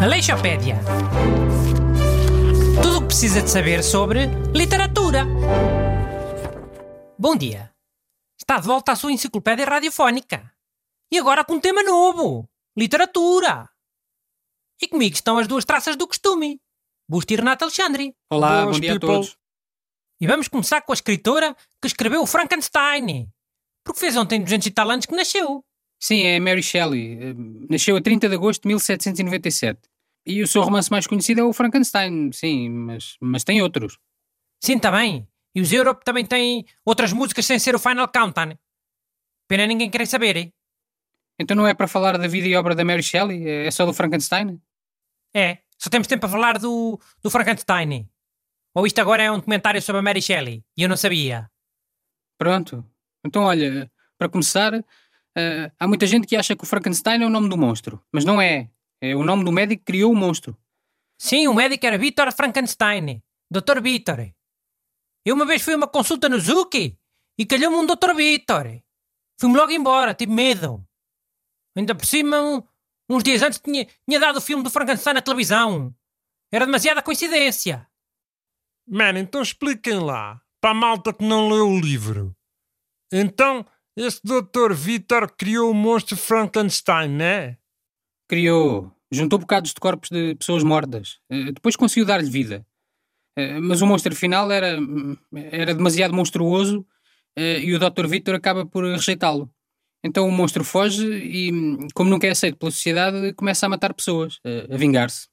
Aleixopédia. Tudo o que precisa de saber sobre literatura. Bom dia. Está de volta à sua enciclopédia radiofónica. E agora com um tema novo: literatura. E comigo estão as duas traças do costume: Busto e Renato Alexandre. Olá, Boas, bom dia people. a todos. E vamos começar com a escritora que escreveu o Frankenstein. Porque fez ontem 200 e tal anos que nasceu. Sim, é Mary Shelley. Eh, Nasceu a 30 de agosto de 1797. E o seu romance mais conhecido é o Frankenstein, sim, mas, mas tem outros. Sim, também. E os Europe também têm outras músicas sem ser o Final Countdown. Pena ninguém querer saber, hein? Então não é para falar da vida e obra da Mary Shelley? É só do Frankenstein? É, só temos tempo para falar do, do Frankenstein. Ou isto agora é um documentário sobre a Mary Shelley e eu não sabia. Pronto. Então, olha, para começar, eh, há muita gente que acha que o Frankenstein é o nome do monstro. Mas não é. É o nome do médico que criou o monstro. Sim, o médico era Victor Frankenstein. Dr. Victor. Eu uma vez fui a uma consulta no Zuki e calhou-me um Dr. Victor. Fui-me logo embora, tive medo. Ainda por cima, um- uns dias antes tinha, tinha dado o filme do Frankenstein na televisão. Era demasiada coincidência. Man, então expliquem lá, para a malta que não leu o livro. Então, esse Dr. Vitor criou o monstro Frankenstein, né? Criou. Juntou bocados de corpos de pessoas mortas. Eh, Depois conseguiu dar-lhe vida. Eh, Mas o monstro final era, era demasiado monstruoso eh, e o Dr. Victor acaba por rejeitá-lo. Então o monstro foge e, como nunca é aceito pela sociedade, começa a matar pessoas, a vingar-se.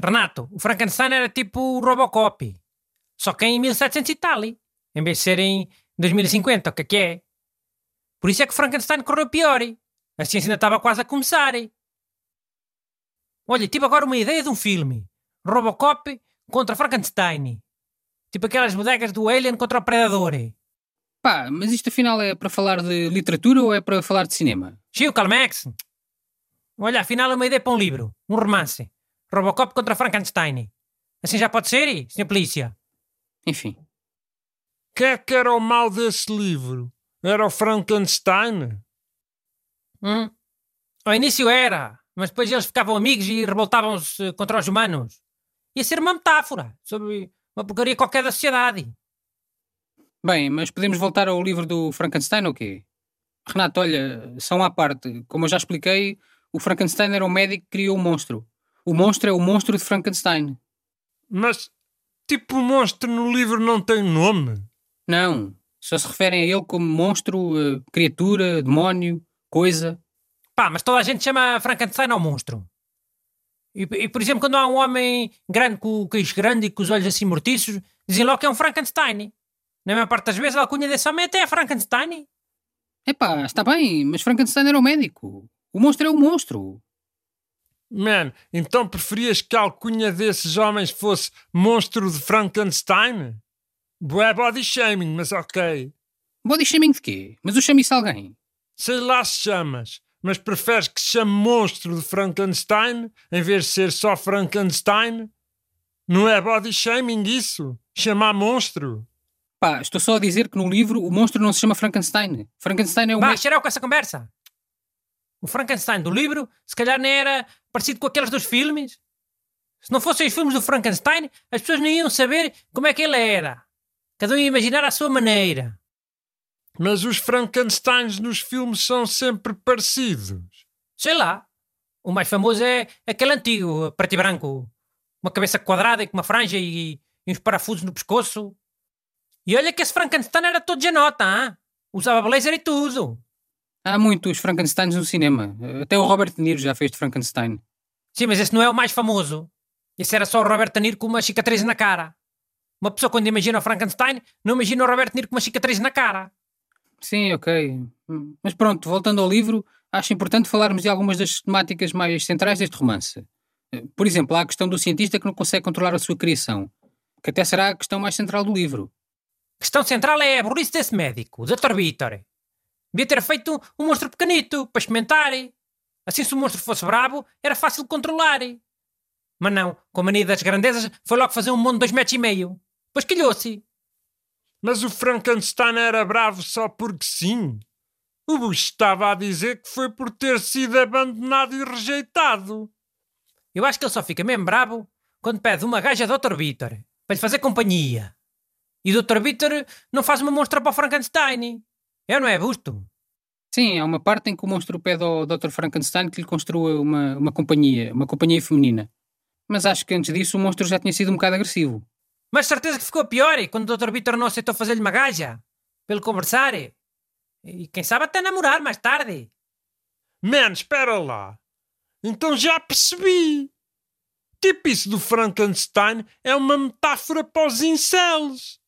Renato, o Frankenstein era tipo o Robocop. Só que em 1700 e tal. Em vez de ser em 2050, o que é que é? Por isso é que Frankenstein correu pior. A ciência ainda estava quase a começar. Olha, tive agora uma ideia de um filme. Robocop contra Frankenstein. Tipo aquelas bodegas do Alien contra o Predador. Pá, mas isto afinal é para falar de literatura ou é para falar de cinema? Chiu, Calmex. Olha, afinal é uma ideia para um livro. Um romance. Robocop contra Frankenstein. Assim já pode ser, Sr. Polícia? Enfim. Que é que era o mal desse livro? Era o Frankenstein? Hum? Ao início era, mas depois eles ficavam amigos e revoltavam-se contra os humanos. Ia ser uma metáfora sobre uma porcaria qualquer da sociedade. Bem, mas podemos voltar ao livro do Frankenstein ou quê? Renato, olha, são à parte. Como eu já expliquei, o Frankenstein era um médico que criou o monstro. O monstro é o monstro de Frankenstein. Mas, tipo, o monstro no livro não tem nome? Não. Só se referem a ele como monstro, eh, criatura, demónio, coisa. Pá, mas toda a gente chama Frankenstein ao monstro. E, e, por exemplo, quando há um homem grande com o queixo grande e com os olhos assim mortiços, dizem logo que é um Frankenstein. Na maior parte das vezes a alcunha desse homem até é Frankenstein. Epá, está bem, mas Frankenstein era o médico. O monstro é o monstro. Man, então preferias que a alcunha desses homens fosse monstro de Frankenstein? Bué body shaming, mas ok. Body shaming de quê? Mas eu chamo isso a alguém. Sei lá se chamas, mas preferes que se chame monstro de Frankenstein em vez de ser só Frankenstein? Não é body shaming isso? Chamar monstro? Pá, estou só a dizer que no livro o monstro não se chama Frankenstein. Frankenstein é o Vá, xerau com essa conversa. O Frankenstein do livro, se calhar nem era parecido com aqueles dos filmes. Se não fossem os filmes do Frankenstein, as pessoas nem iam saber como é que ele era. Cada um ia imaginar à sua maneira. Mas os Frankensteins nos filmes são sempre parecidos. Sei lá. O mais famoso é aquele antigo, preto e branco. Uma cabeça quadrada e com uma franja e, e uns parafusos no pescoço. E olha que esse Frankenstein era todo de nota, hein? Usava blazer e tudo. Há muitos Frankensteins no cinema. Até o Robert De Niro já fez de Frankenstein. Sim, mas esse não é o mais famoso. Esse era só o Robert De Niro com uma cicatriz na cara. Uma pessoa quando imagina o Frankenstein, não imagina o Robert De Niro com uma cicatriz na cara. Sim, ok. Mas pronto, voltando ao livro, acho importante falarmos de algumas das temáticas mais centrais deste romance. Por exemplo, há a questão do cientista que não consegue controlar a sua criação, que até será a questão mais central do livro. A questão central é a burrice desse médico, o Dr. Vitor. Devia ter feito um monstro pequenito, para experimentar. Assim, se o monstro fosse brabo, era fácil de controlar. Mas não, com a mania das grandezas, foi logo fazer um mundo de dois metros e meio. Pois calhou-se. Mas o Frankenstein era bravo só porque sim. O Bush estava a dizer que foi por ter sido abandonado e rejeitado. Eu acho que ele só fica mesmo bravo quando pede uma gaja do Dr. Vitor para lhe fazer companhia. E o Dr. Vitor não faz uma monstra para o Frankenstein. É ou não é, Busto? Sim, há uma parte em que o monstro pede ao Dr. Frankenstein que lhe construa uma, uma companhia, uma companhia feminina. Mas acho que antes disso o monstro já tinha sido um bocado agressivo. Mas certeza que ficou pior quando o Dr. Vitor não aceitou fazer-lhe uma gaja. Pelo conversar. E quem sabe até namorar mais tarde. Man, espera lá. Então já percebi. Tipo isso do Frankenstein é uma metáfora para os incels.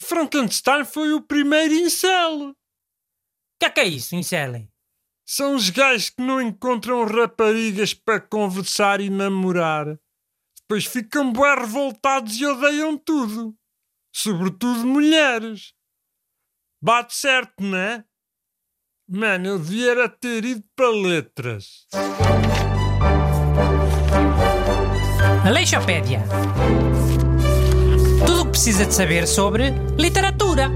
Frankenstein foi o primeiro incel. O que é que é isso, incel? São os gajos que não encontram raparigas para conversar e namorar. Depois ficam bué revoltados e odeiam tudo. Sobretudo mulheres. Bate certo, não é? Mano, eu devia ter ido para letras. Aleixopédia. Tudo o que precisa de saber sobre literatura.